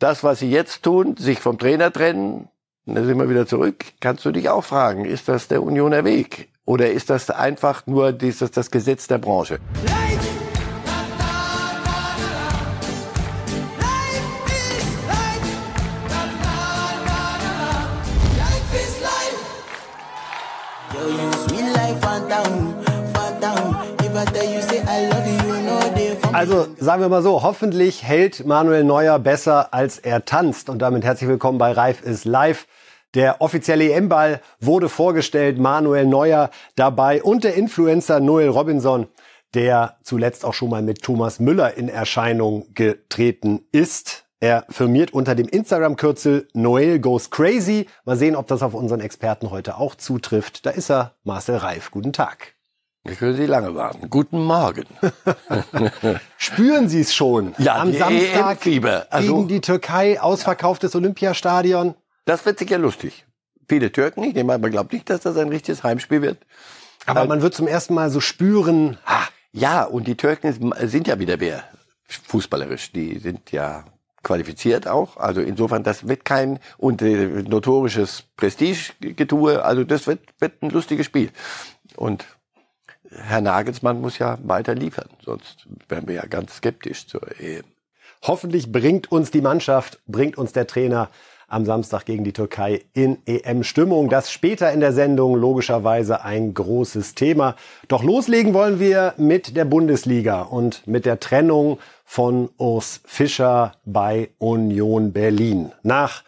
das, was sie jetzt tun, sich vom Trainer trennen, dann sind wir wieder zurück, kannst du dich auch fragen, ist das der Unioner Weg? Oder ist das einfach nur dieses, das Gesetz der Branche? Also sagen wir mal so, hoffentlich hält Manuel Neuer besser, als er tanzt. Und damit herzlich willkommen bei Reif ist live. Der offizielle EM-Ball wurde vorgestellt, Manuel Neuer dabei und der Influencer Noel Robinson, der zuletzt auch schon mal mit Thomas Müller in Erscheinung getreten ist. Er firmiert unter dem Instagram-Kürzel Noel Goes Crazy. Mal sehen, ob das auf unseren Experten heute auch zutrifft. Da ist er, Marcel Reif. Guten Tag. Ich können Sie lange warten. Guten Morgen. Spüren Sie es schon? Ja, am die Samstag. Also- gegen die Türkei, ausverkauftes Olympiastadion. Das wird sicher lustig. Viele Türken, ich nehme an, man glaubt nicht, dass das ein richtiges Heimspiel wird. Aber man wird zum ersten Mal so spüren, Ah, ja, und die Türken sind ja wieder wer fußballerisch. Die sind ja qualifiziert auch. Also insofern, das wird kein und äh, notorisches Prestigegetue. Also das wird, wird ein lustiges Spiel. Und Herr Nagelsmann muss ja weiter liefern, sonst wären wir ja ganz skeptisch zur EM. hoffentlich bringt uns die Mannschaft, bringt uns der Trainer am Samstag gegen die Türkei in EM-Stimmung. Das später in der Sendung logischerweise ein großes Thema. Doch loslegen wollen wir mit der Bundesliga und mit der Trennung von Urs Fischer bei Union Berlin. Nach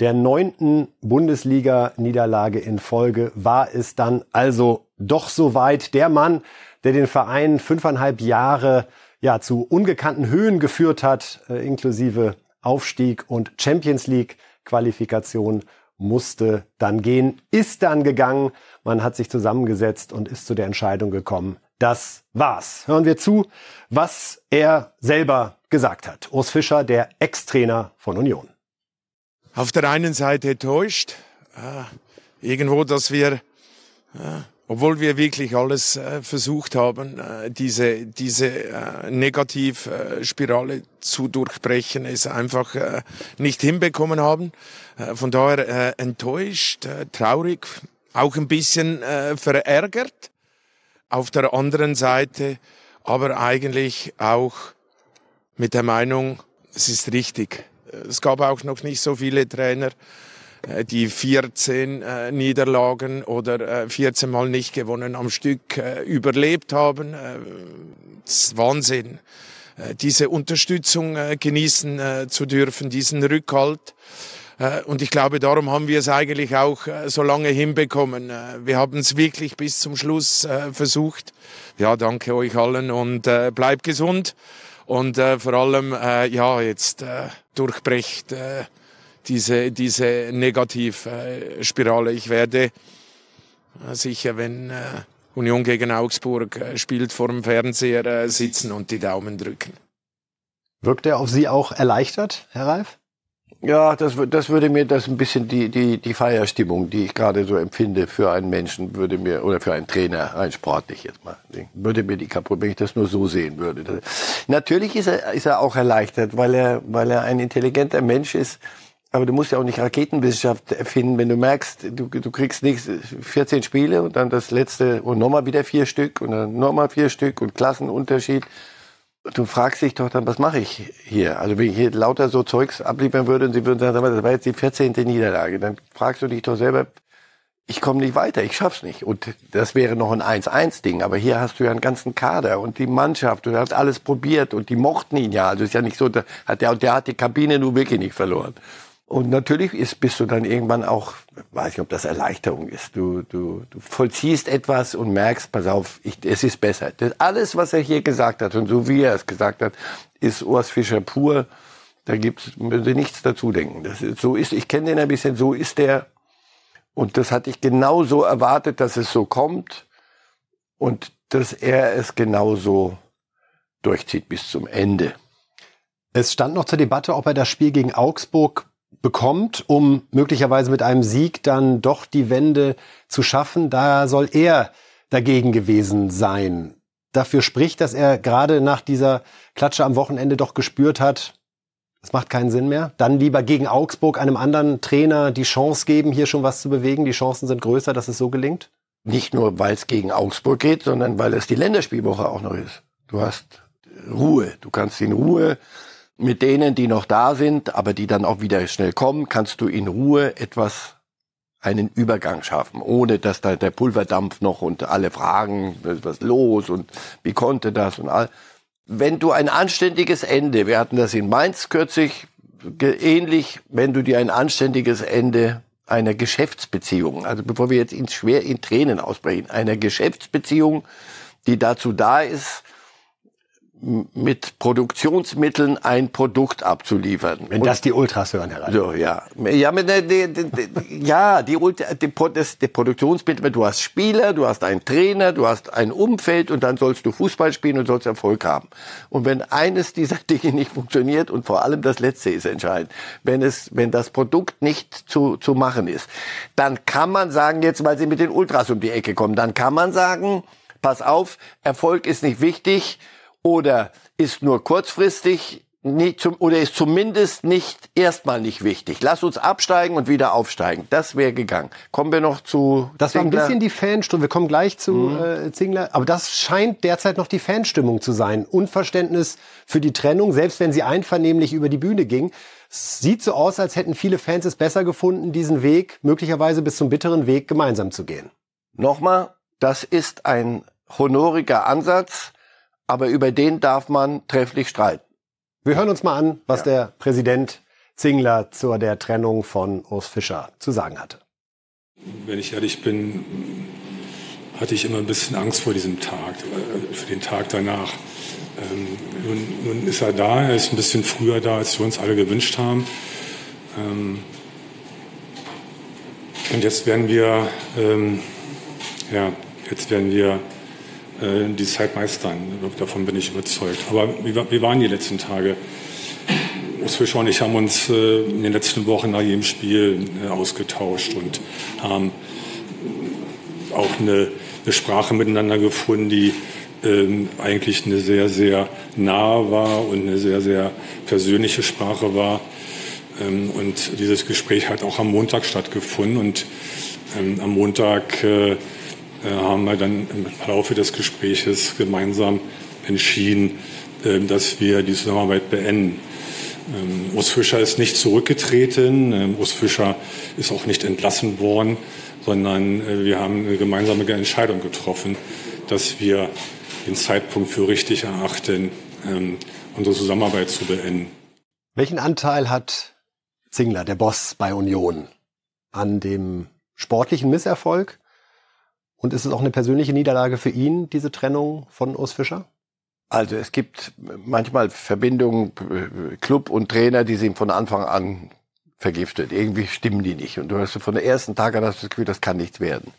der neunten Bundesliga-Niederlage in Folge war es dann also doch soweit. Der Mann, der den Verein fünfeinhalb Jahre ja zu ungekannten Höhen geführt hat, äh, inklusive Aufstieg und Champions League Qualifikation, musste dann gehen, ist dann gegangen. Man hat sich zusammengesetzt und ist zu der Entscheidung gekommen. Das war's. Hören wir zu, was er selber gesagt hat. Urs Fischer, der Ex-Trainer von Union. auf der einen Seite enttäuscht, äh, irgendwo, dass wir, äh, obwohl wir wirklich alles äh, versucht haben, äh, diese, diese äh, Negativspirale zu durchbrechen, es einfach nicht hinbekommen haben. Von daher enttäuscht, traurig, auch ein bisschen verärgert. Auf der anderen Seite aber eigentlich auch mit der Meinung, es ist richtig. Es gab auch noch nicht so viele Trainer, die 14 äh, Niederlagen oder äh, 14 Mal nicht gewonnen am Stück äh, überlebt haben. Äh, das ist Wahnsinn. Äh, diese Unterstützung äh, genießen äh, zu dürfen, diesen Rückhalt. Äh, Und ich glaube, darum haben wir es eigentlich auch äh, so lange hinbekommen. Äh, Wir haben es wirklich bis zum Schluss äh, versucht. Ja, danke euch allen und äh, bleibt gesund. Und äh, vor allem, äh, ja, jetzt äh, durchbrecht äh, diese, diese Negativspirale. Ich werde äh, sicher, wenn äh, Union gegen Augsburg äh, spielt, vor dem Fernseher sitzen und die Daumen drücken. Wirkt er auf Sie auch erleichtert, Herr Reif? Ja, das, das würde mir das ein bisschen die, die, die Feierstimmung, die ich gerade so empfinde für einen Menschen, würde mir, oder für einen Trainer, rein sportlich jetzt mal, würde mir die kaputt, wenn ich das nur so sehen würde. Das, natürlich ist er, ist er auch erleichtert, weil er, weil er ein intelligenter Mensch ist. Aber du musst ja auch nicht Raketenwissenschaft erfinden, wenn du merkst, du, du kriegst nichts, 14 Spiele und dann das letzte und nochmal wieder vier Stück und dann nochmal vier Stück und Klassenunterschied. Du fragst dich doch dann, was mache ich hier? Also wenn ich hier lauter so Zeugs abliefern würde und sie würden sagen, das war jetzt die 14. Niederlage, dann fragst du dich doch selber, ich komme nicht weiter, ich schaff's nicht. Und das wäre noch ein 1-1-Ding. Aber hier hast du ja einen ganzen Kader und die Mannschaft und hat alles probiert und die mochten ihn ja. Also ist ja nicht so, der, der hat die Kabine nur wirklich nicht verloren. Und natürlich ist, bist du dann irgendwann auch, weiß nicht, ob das Erleichterung ist. Du, du, du vollziehst etwas und merkst, pass auf, ich, es ist besser. Das, alles, was er hier gesagt hat und so wie er es gesagt hat, ist Urs Fischer pur. Da gibt's, müssen Sie nichts dazu denken. Das ist, so ist, ich kenne den ein bisschen, so ist der. Und das hatte ich genauso erwartet, dass es so kommt und dass er es genauso durchzieht bis zum Ende. Es stand noch zur Debatte, ob er das Spiel gegen Augsburg bekommt, um möglicherweise mit einem Sieg dann doch die Wende zu schaffen. Da soll er dagegen gewesen sein. Dafür spricht, dass er gerade nach dieser Klatsche am Wochenende doch gespürt hat, Das macht keinen Sinn mehr. Dann lieber gegen Augsburg einem anderen Trainer die Chance geben, hier schon was zu bewegen. Die Chancen sind größer, dass es so gelingt. Nicht nur, weil es gegen Augsburg geht, sondern weil es die Länderspielwoche auch noch ist. Du hast Ruhe. Du kannst in Ruhe mit denen, die noch da sind, aber die dann auch wieder schnell kommen, kannst du in Ruhe etwas einen Übergang schaffen, ohne dass da der Pulverdampf noch und alle fragen, was los und wie konnte das und all. Wenn du ein anständiges Ende, wir hatten das in Mainz kürzlich ähnlich, wenn du dir ein anständiges Ende einer Geschäftsbeziehung, also bevor wir jetzt ins schwer in Tränen ausbrechen, einer Geschäftsbeziehung, die dazu da ist, mit Produktionsmitteln ein Produkt abzuliefern. Wenn das die Ultras hören, Herr Reiter. So, ja. Ja, mit, die, die, die, ja die, Ultra, die, das, die Produktionsmittel, du hast Spieler, du hast einen Trainer, du hast ein Umfeld und dann sollst du Fußball spielen und sollst Erfolg haben. Und wenn eines dieser Dinge nicht funktioniert und vor allem das letzte ist entscheidend, wenn es, wenn das Produkt nicht zu, zu machen ist, dann kann man sagen, jetzt weil sie mit den Ultras um die Ecke kommen, dann kann man sagen, pass auf, Erfolg ist nicht wichtig, oder ist nur kurzfristig nicht zum, oder ist zumindest nicht erstmal nicht wichtig. Lass uns absteigen und wieder aufsteigen. Das wäre gegangen. Kommen wir noch zu. Das Zingler. war ein bisschen die Fanstimmung. Wir kommen gleich zu mhm. äh, Zingler. Aber das scheint derzeit noch die Fanstimmung zu sein. Unverständnis für die Trennung, selbst wenn sie einvernehmlich über die Bühne ging. Sieht so aus, als hätten viele Fans es besser gefunden, diesen Weg möglicherweise bis zum bitteren Weg gemeinsam zu gehen. Nochmal, das ist ein honoriger Ansatz aber über den darf man trefflich streiten. Wir hören uns mal an, was ja. der Präsident Zingler zur der Trennung von Urs Fischer zu sagen hatte. Wenn ich ehrlich bin, hatte ich immer ein bisschen Angst vor diesem Tag, äh, für den Tag danach. Ähm, nun, nun, ist er da, er ist ein bisschen früher da, als wir uns alle gewünscht haben. Ähm, und jetzt werden wir, ähm, ja, jetzt werden wir äh, die Zeit meistern. Davon bin ich überzeugt. Aber wie, waren die letzten Tage? Urs Fischer und ich haben uns äh, in den letzten Wochen nach jedem Spiel äh, ausgetauscht und haben auch eine, eine Sprache miteinander gefunden, die ähm, eigentlich eine sehr, sehr nahe war und eine sehr, sehr persönliche Sprache war. Ähm, und dieses Gespräch hat auch am Montag stattgefunden. Und ähm, am Montag äh, haben wir dann im Laufe des Gespräches gemeinsam entschieden, ähm, dass wir die Zusammenarbeit beenden. Ähm, Urs Fischer ist nicht zurückgetreten, ähm, Urs Fischer ist auch nicht entlassen worden, sondern äh, wir haben eine gemeinsame Entscheidung getroffen, dass wir den Zeitpunkt für richtig erachten, unsere Zusammenarbeit zu beenden. Welchen Anteil hat Zingler, der Boss bei Union, an dem sportlichen Misserfolg und ist es auch eine persönliche Niederlage für ihn, diese Trennung von Urs Fischer? Also es gibt manchmal Verbindungen, Club und Trainer, die sind von Anfang an vergiftet. Irgendwie stimmen die nicht. Und du hast von der ersten Tag an das Gefühl, das kann nichts werden.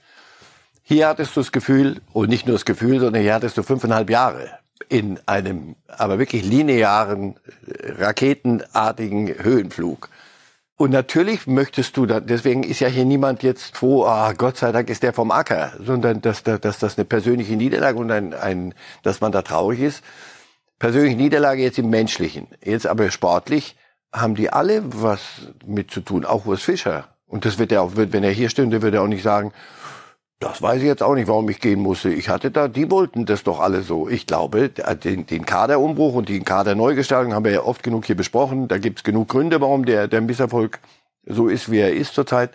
Hier hattest du das Gefühl, und nicht nur das Gefühl, sondern hier hattest du fünfeinhalb Jahre in einem, aber wirklich linearen, raketenartigen Höhenflug. Und natürlich möchtest du, da, deswegen ist ja hier niemand jetzt froh, ah, Gott sei Dank ist der vom Acker, sondern dass, dass, dass das eine persönliche Niederlage und ein, ein, dass man da traurig ist. Persönliche Niederlage jetzt im Menschlichen. Jetzt aber sportlich haben die alle was mit zu tun, auch Urs Fischer. Und das wird er auch, wenn er hier stünde, würde er auch nicht sagen, das weiß ich jetzt auch nicht, warum ich gehen musste. Ich hatte da, die wollten das doch alle so. Ich glaube, den, den Kaderumbruch und die Kaderneugestaltung haben wir ja oft genug hier besprochen. Da gibt's genug Gründe, warum der, der Misserfolg so ist, wie er ist zurzeit.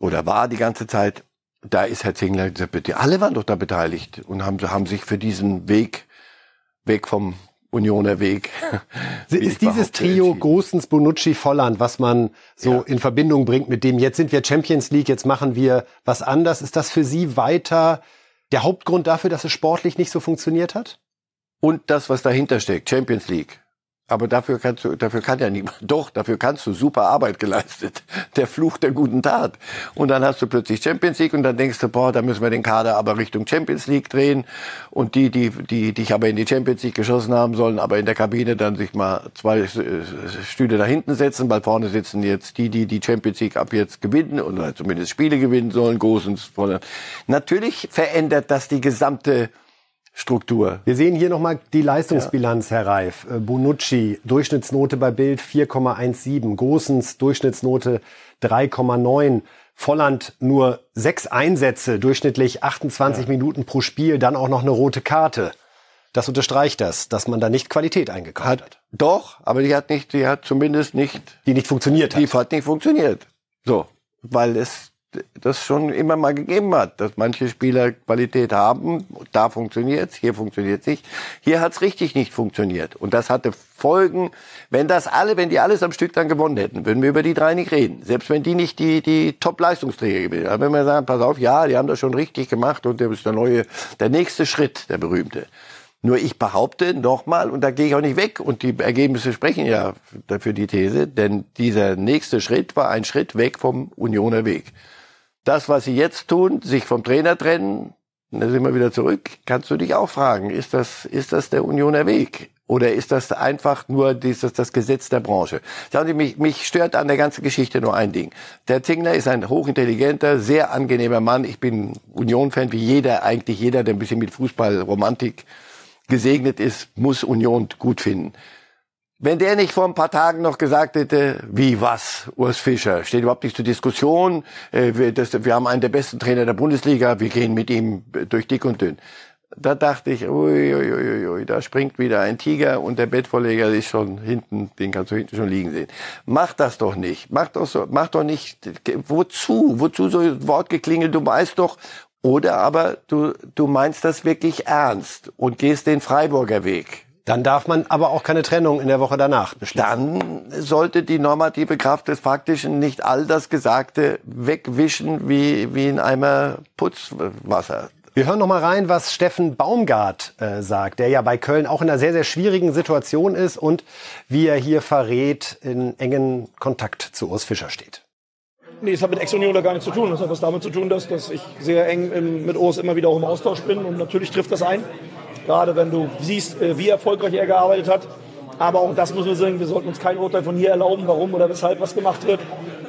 Oder war die ganze Zeit. Da ist Herr Zingler, alle waren doch da beteiligt und haben, haben sich für diesen Weg, weg vom Unioner Weg. ist dieses Trio Großens, Bonucci, Volland, was man so ja. in Verbindung bringt mit dem, jetzt sind wir Champions League, jetzt machen wir was anders, ist das für Sie weiter der Hauptgrund dafür, dass es sportlich nicht so funktioniert hat? Und das, was dahinter steckt, Champions League. Aber dafür kannst du, dafür kann ja niemand. Doch, dafür kannst du super Arbeit geleistet. Der Fluch der guten Tat. Und dann hast du plötzlich Champions League und dann denkst du, boah, da müssen wir den Kader aber Richtung Champions League drehen. Und die, die, die dich aber in die Champions League geschossen haben sollen, aber in der Kabine dann sich mal zwei äh, Stühle da hinten setzen, weil vorne sitzen jetzt die, die die Champions League ab jetzt gewinnen oder zumindest Spiele gewinnen sollen, Großens. Natürlich verändert das die gesamte Struktur. Wir sehen hier nochmal die Leistungsbilanz, Herr Reif. Äh, Bonucci, Durchschnittsnote bei Bild 4,17. Gosens, Durchschnittsnote 3,9. Volland nur sechs Einsätze, durchschnittlich 28 ja. Minuten pro Spiel, dann auch noch eine rote Karte. Das unterstreicht das, dass man da nicht Qualität eingekauft hat. hat. Doch, aber die hat nicht, die hat zumindest nicht. Die nicht funktioniert hat. Die hat nicht funktioniert. So. Weil es das schon immer mal gegeben hat, dass manche Spieler Qualität haben, da funktioniert's, hier funktioniert's nicht. Hier hat's richtig nicht funktioniert. Und das hatte Folgen, wenn das alle, wenn die alles am Stück dann gewonnen hätten, würden wir über die drei nicht reden. Selbst wenn die nicht die, die Top-Leistungsträger gewesen wären. Wenn wir sagen, pass auf, ja, die haben das schon richtig gemacht und der ist der neue, der nächste Schritt, der berühmte. Nur ich behaupte nochmal, und da gehe ich auch nicht weg, und die Ergebnisse sprechen ja dafür die These, denn dieser nächste Schritt war ein Schritt weg vom Unioner Weg das, was sie jetzt tun, sich vom Trainer trennen, da sind wir wieder zurück, kannst du dich auch fragen, ist das, ist das der Unioner Weg? Oder ist das einfach nur dieses, das Gesetz der Branche? Sagen Sie, mich, mich stört an der ganzen Geschichte nur ein Ding. Der Zingler ist ein hochintelligenter, sehr angenehmer Mann. Ich bin Union-Fan, wie jeder, eigentlich jeder, der ein bisschen mit Fußballromantik gesegnet ist, muss Union gut finden. Wenn der nicht vor ein paar Tagen noch gesagt hätte, wie was, Urs Fischer, steht überhaupt nicht zur Diskussion, äh, wir, das, wir haben einen der besten Trainer der Bundesliga, wir gehen mit ihm durch dick und dünn. Da dachte ich, ui, ui, ui, ui, da springt wieder ein Tiger und der Bettvorleger ist schon hinten, den kannst du hinten schon liegen sehen. Mach das doch nicht. Mach doch so, mach doch nicht, wozu? Wozu so ein Wortgeklingel? Du weißt doch, oder aber du, du meinst das wirklich ernst und gehst den Freiburger Weg dann darf man aber auch keine Trennung in der Woche danach beschließen. Dann sollte die normative Kraft des Faktischen nicht all das Gesagte wegwischen wie, wie in Eimer Putzwasser. Wir hören noch mal rein, was Steffen Baumgart äh, sagt, der ja bei Köln auch in einer sehr, sehr schwierigen Situation ist und wie er hier verrät, in engen Kontakt zu Urs Fischer steht. Nee, es hat mit Ex-Union da gar nichts zu tun. Das hat was damit zu tun, dass, dass ich sehr eng mit Urs immer wieder auch im Austausch bin und natürlich trifft das ein. Gerade wenn du siehst, äh, wie erfolgreich er gearbeitet hat. Aber auch das müssen wir sagen, wir sollten uns kein Urteil von hier erlauben, warum oder weshalb was gemacht wird,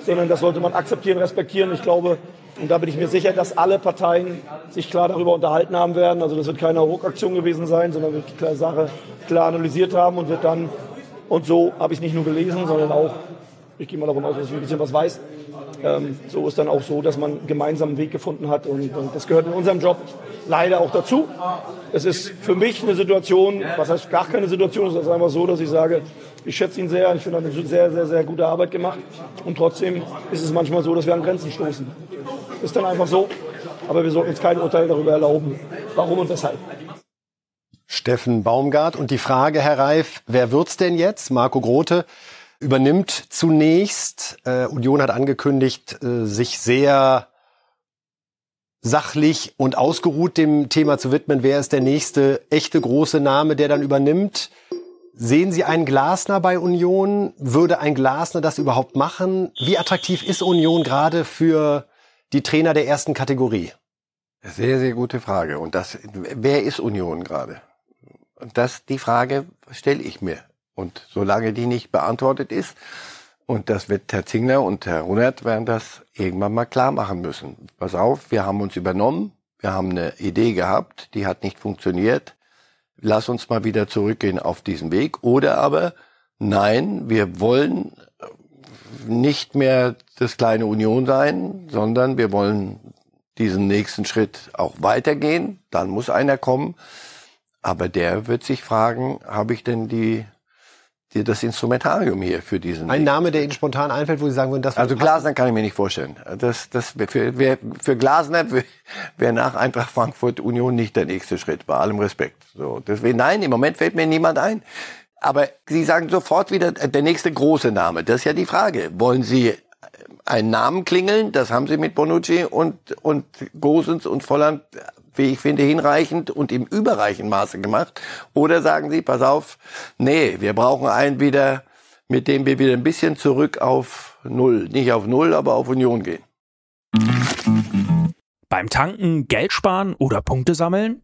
sondern das sollte man akzeptieren, respektieren. Ich glaube, und da bin ich mir sicher, dass alle Parteien sich klar darüber unterhalten haben werden. Also das wird keine Ruckaktion gewesen sein, sondern wird die Sache klar analysiert haben und wird dann, und so habe ich nicht nur gelesen, sondern auch, ich gehe mal davon aus, dass ich ein bisschen was weiß, ähm, so ist dann auch so, dass man gemeinsam einen Weg gefunden hat. Und, und, das gehört in unserem Job leider auch dazu. Es ist für mich eine Situation, was heißt gar keine Situation, es ist einfach so, dass ich sage, ich schätze ihn sehr, ich finde, er hat eine sehr, sehr, sehr gute Arbeit gemacht. Und trotzdem ist es manchmal so, dass wir an Grenzen stoßen. Ist dann einfach so. Aber wir sollten uns kein Urteil darüber erlauben, warum und weshalb. Steffen Baumgart. Und die Frage, Herr Reif, wer wird's denn jetzt? Marco Grote übernimmt zunächst. Äh, Union hat angekündigt, äh, sich sehr sachlich und ausgeruht dem Thema zu widmen. Wer ist der nächste echte große Name, der dann übernimmt? Sehen Sie einen Glasner bei Union? Würde ein Glasner das überhaupt machen? Wie attraktiv ist Union gerade für die Trainer der ersten Kategorie? Sehr, sehr gute Frage. Und das, wer ist Union gerade? Das, die Frage stelle ich mir. Und solange die nicht beantwortet ist, und das wird Herr Zingler und Herr Runert werden das irgendwann mal klar machen müssen. Pass auf, wir haben uns übernommen, wir haben eine Idee gehabt, die hat nicht funktioniert. Lass uns mal wieder zurückgehen auf diesen Weg. Oder aber, nein, wir wollen nicht mehr das kleine Union sein, sondern wir wollen diesen nächsten Schritt auch weitergehen. Dann muss einer kommen. Aber der wird sich fragen, habe ich denn die das Instrumentarium hier für diesen. Ein Name, der Ihnen spontan einfällt, wo Sie sagen würden, das Also Glasner kann ich mir nicht vorstellen. Das, das für, für, für Glasner wäre nach Eintracht Frankfurt Union nicht der nächste Schritt, bei allem Respekt. So, deswegen, nein, im Moment fällt mir niemand ein. Aber Sie sagen sofort wieder, äh, der nächste große Name. Das ist ja die Frage. Wollen Sie einen Namen klingeln? Das haben Sie mit Bonucci und, und Gosens und Volland wie ich finde, hinreichend und im überreichen Maße gemacht? Oder sagen Sie, pass auf, nee, wir brauchen einen wieder, mit dem wir wieder ein bisschen zurück auf Null, nicht auf Null, aber auf Union gehen? Beim Tanken Geld sparen oder Punkte sammeln?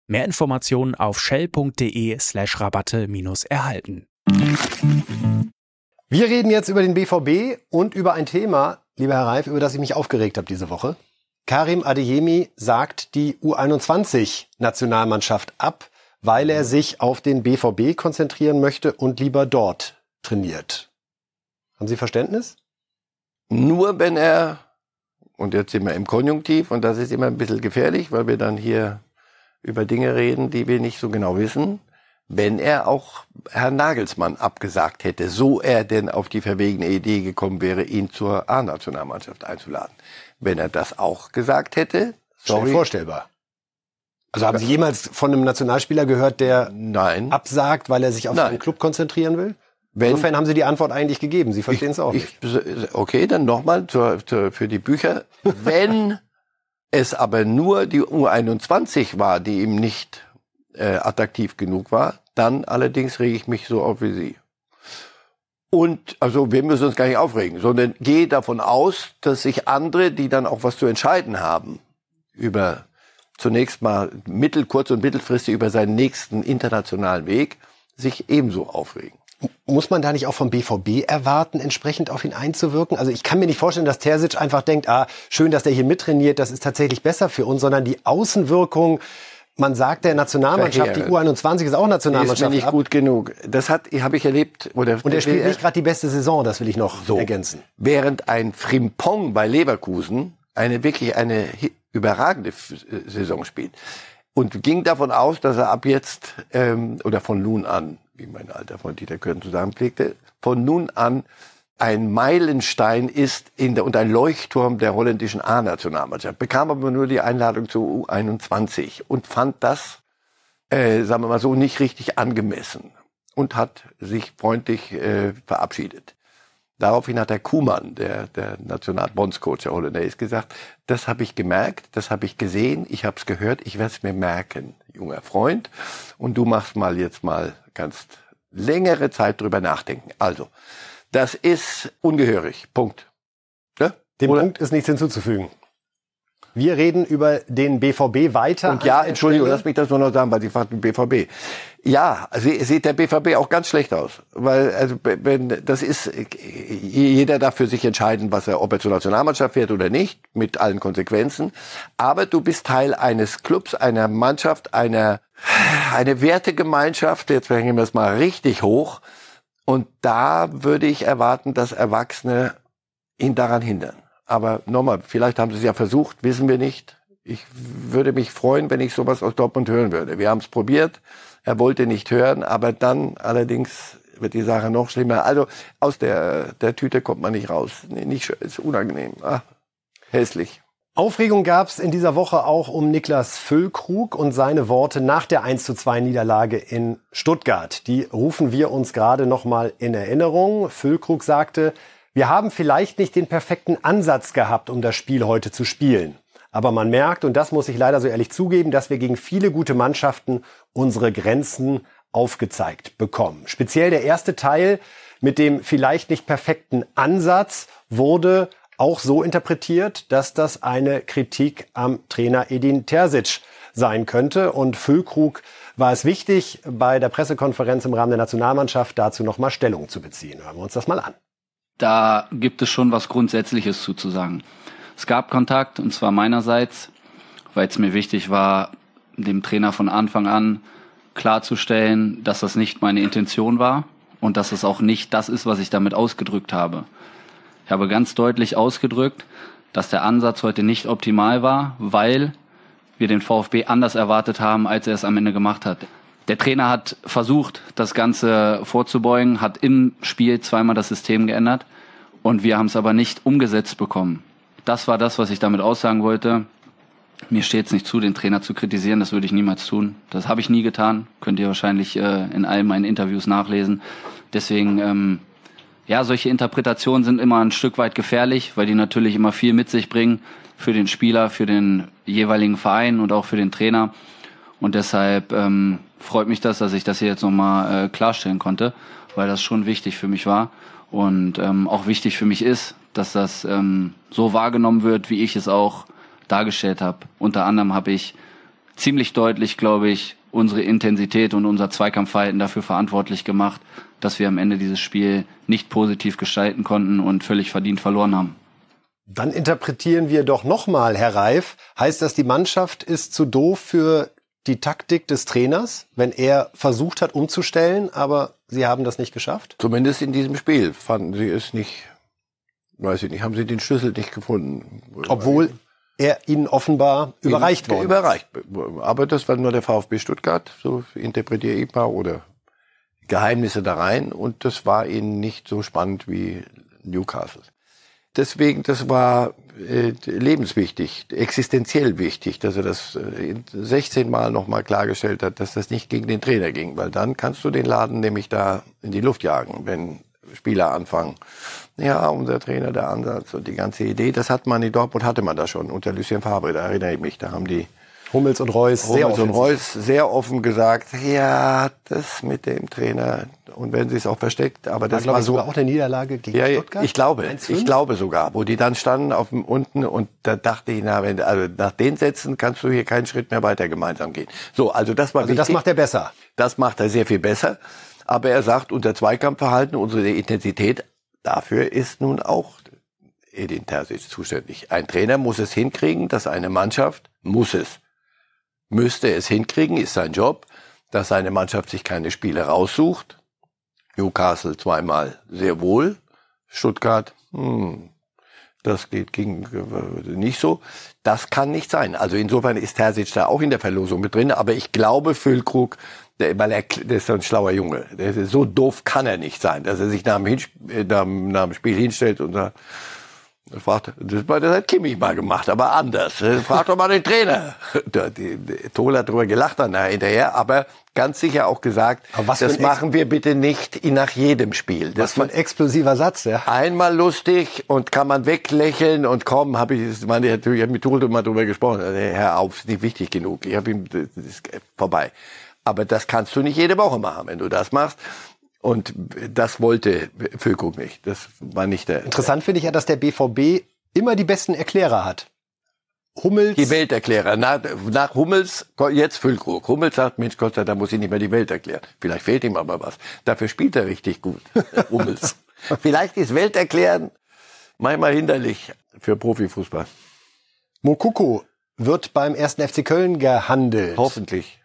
Mehr Informationen auf shell.de slash Rabatte minus erhalten. Wir reden jetzt über den BVB und über ein Thema, lieber Herr Reif, über das ich mich aufgeregt habe diese Woche. Karim Adeyemi sagt die U21-Nationalmannschaft ab, weil er sich auf den BVB konzentrieren möchte und lieber dort trainiert. Haben Sie Verständnis? Nur wenn er, und jetzt sind wir im Konjunktiv, und das ist immer ein bisschen gefährlich, weil wir dann hier über Dinge reden, die wir nicht so genau wissen, wenn er auch Herrn Nagelsmann abgesagt hätte, so er denn auf die verwegene Idee gekommen wäre, ihn zur A-Nationalmannschaft einzuladen. Wenn er das auch gesagt hätte, sorry. Schnell vorstellbar. Also haben Sie jemals von einem Nationalspieler gehört, der Nein. absagt, weil er sich auf Nein. seinen Club konzentrieren will? Wenn, Insofern haben Sie die Antwort eigentlich gegeben. Sie verstehen es auch nicht. Ich, okay, dann nochmal für die Bücher. Wenn es aber nur die U21 war, die ihm nicht äh, attraktiv genug war, dann allerdings rege ich mich so auf wie Sie. Und also wir müssen uns gar nicht aufregen, sondern gehe davon aus, dass sich andere, die dann auch was zu entscheiden haben, über zunächst mal mittel-, kurz- und mittelfristig über seinen nächsten internationalen Weg, sich ebenso aufregen. Muss man da nicht auch vom BVB erwarten, entsprechend auf ihn einzuwirken? Also ich kann mir nicht vorstellen, dass Terzic einfach denkt, ah, schön, dass der hier mittrainiert, das ist tatsächlich besser für uns, sondern die Außenwirkung, man sagt der Nationalmannschaft, die U21 ist auch Nationalmannschaft. Die ist mir nicht ab. gut genug. Das hat, habe ich erlebt. Oder und er spielt nicht gerade die beste Saison, das will ich noch so ergänzen. Während ein Frimpong bei Leverkusen eine wirklich eine überragende Saison spielt und ging davon aus, dass er ab jetzt ähm, oder von nun an wie mein alter Freund Dieter Kürten zusammenpflegte, von nun an ein Meilenstein ist in der, und ein Leuchtturm der holländischen A-Nationalmannschaft. Bekam aber nur die Einladung zur U21 und fand das, äh, sagen wir mal so, nicht richtig angemessen und hat sich freundlich äh, verabschiedet. Daraufhin hat der Kuhmann, der, der Nationalbondscoach der Holländer ist, gesagt, das habe ich gemerkt, das habe ich gesehen, ich habe es gehört, ich werde es mir merken, junger Freund. Und du machst mal jetzt mal, kannst längere Zeit drüber nachdenken. Also, das ist ungehörig. Punkt. Ne? Dem Oder? Punkt ist nichts hinzuzufügen. Wir reden über den BVB weiter. Und ja, Entschuldigung, lass mich das nur noch sagen, weil Sie fragten BVB. Ja, sieht der BVB auch ganz schlecht aus. Weil, also, wenn, das ist, jeder darf für sich entscheiden, was er, ob er zur Nationalmannschaft fährt oder nicht, mit allen Konsequenzen. Aber du bist Teil eines Clubs, einer Mannschaft, einer, eine Wertegemeinschaft, jetzt hängen wir es mal richtig hoch. Und da würde ich erwarten, dass Erwachsene ihn daran hindern. Aber nochmal, vielleicht haben sie es ja versucht, wissen wir nicht. Ich würde mich freuen, wenn ich sowas aus Dortmund hören würde. Wir haben es probiert, er wollte nicht hören, aber dann allerdings wird die Sache noch schlimmer. Also aus der, der Tüte kommt man nicht raus. Nee, nicht, ist unangenehm. Ah, hässlich. Aufregung gab es in dieser Woche auch um Niklas Füllkrug und seine Worte nach der 1 zu 2 Niederlage in Stuttgart. Die rufen wir uns gerade nochmal in Erinnerung. Füllkrug sagte, wir haben vielleicht nicht den perfekten Ansatz gehabt, um das Spiel heute zu spielen. Aber man merkt, und das muss ich leider so ehrlich zugeben, dass wir gegen viele gute Mannschaften unsere Grenzen aufgezeigt bekommen. Speziell der erste Teil mit dem vielleicht nicht perfekten Ansatz wurde auch so interpretiert, dass das eine Kritik am Trainer Edin Terzic sein könnte. Und Füllkrug war es wichtig, bei der Pressekonferenz im Rahmen der Nationalmannschaft dazu nochmal Stellung zu beziehen. Hören wir uns das mal an da gibt es schon was Grundsätzliches zuzusagen. Es gab Kontakt, und zwar meinerseits, weil es mir wichtig war, dem Trainer von Anfang an klarzustellen, dass das nicht meine Intention war und dass es auch nicht das ist, was ich damit ausgedrückt habe. Ich habe ganz deutlich ausgedrückt, dass der Ansatz heute nicht optimal war, weil wir den VfB anders erwartet haben, als er es am Ende gemacht hat. Der Trainer hat versucht, das Ganze vorzubeugen, hat im Spiel zweimal das System geändert und wir haben es aber nicht umgesetzt bekommen. Das war das, was ich damit aussagen wollte. mir steht es nicht zu, den Trainer zu kritisieren, das würde ich niemals tun. Das habe ich nie getan, könnt ihr wahrscheinlich äh, in all meinen Interviews nachlesen. Deswegen, ähm, ja, solche Interpretationen sind immer ein Stück weit gefährlich, weil die natürlich immer viel mit sich bringen für den Spieler, für den jeweiligen Verein und auch für den Trainer. Und deshalb ähm, freut mich das, dass ich das hier jetzt nochmal äh, klarstellen konnte, weil das schon wichtig für mich war und ähm, auch wichtig für mich ist, dass das ähm, so wahrgenommen wird, wie ich es auch dargestellt habe. Unter anderem habe ich ziemlich deutlich, glaube ich, unsere Intensität und unser Zweikampfverhalten dafür verantwortlich gemacht, dass wir am Ende dieses Spiel nicht positiv gestalten konnten und völlig verdient verloren haben. Dann interpretieren wir doch nochmal, Herr Reif. Heißt das, die Mannschaft ist zu doof für die Taktik des Trainers, wenn er versucht hat umzustellen, aber sie haben das nicht geschafft? Zumindest in diesem Spiel fanden sie es nicht, weiß ich nicht, haben sie den Schlüssel nicht gefunden. Obwohl er ihnen offenbar überreicht worden Überreicht. Aber das war nur der VfB Stuttgart, so interpretiere ich mal, oder Geheimnisse da rein. Und das war ihnen nicht so spannend wie Newcastle. Deswegen, das war lebenswichtig, existenziell wichtig, dass er das äh, 16 Mal nochmal klargestellt hat, dass das nicht gegen den Trainer ging, weil dann kannst du den Laden nämlich da in die Luft jagen, wenn Spieler anfangen. Ja, unser Trainer, der Ansatz und die ganze Idee, das hat man in Dortmund hatte man da schon unter Lucien Favre, da erinnere ich mich, da haben die Hummels und Reus sehr Hummels und Reus sehr offen gesagt, ja, das mit dem Trainer und wenn sie es auch versteckt, aber das war, war so auch eine Niederlage gegen ja, Stuttgart. Ich glaube, 1-5? ich glaube sogar, wo die dann standen auf dem unten und da dachte ich, na, wenn also nach den Sätzen kannst du hier keinen Schritt mehr weiter gemeinsam gehen. So, also das war Also das wichtig. macht er besser. Das macht er sehr viel besser. Aber er sagt, unser Zweikampfverhalten, unsere Intensität, dafür ist nun auch Edin Terzic zuständig. Ein Trainer muss es hinkriegen, dass eine Mannschaft, muss es, müsste es hinkriegen, ist sein Job, dass seine Mannschaft sich keine Spiele raussucht. Newcastle zweimal sehr wohl, Stuttgart, hm, das geht ging äh, nicht so. Das kann nicht sein. Also insofern ist Terzic da auch in der Verlosung mit drin. Aber ich glaube, Füllkrug, der, weil er, der ist ein schlauer Junge. Der ist, so doof kann er nicht sein, dass er sich nach dem, Hinsp nach, dem- nach dem Spiel hinstellt und sagt, fragt, das, das hat Kimmich mal gemacht, aber anders. Frag doch mal den Trainer. Der, die, der Tol hat drüber gelacht dann da hinterher, aber ganz sicher auch gesagt, das machen wir bitte nicht nach jedem Spiel. Das für ein explosiver Satz, ja. einmal lustig und kann man weglächeln und komm, habe ich, meine, ich habe mit Tulde mal drüber gesprochen. Also, Hör auf, ist nicht wichtig genug. Ich habe ihm, das ist vorbei. Aber das kannst du nicht jede Woche machen, wenn du das machst. Und das wollte Füllkrug nicht. Das war nicht der. Interessant finde ich ja, dass der BVB immer die besten Erklärer hat. Hummels, Die Welterklärer. Nach, nach Hummels, jetzt Füllkrug. Hummels sagt, Mensch, Gott sei Dank, da muss ich nicht mehr die Welt erklären. Vielleicht fehlt ihm aber was. Dafür spielt er richtig gut, Hummels. Vielleicht ist Welterklären manchmal hinderlich für Profifußball. Mokoko wird beim ersten FC Köln gehandelt. Hoffentlich.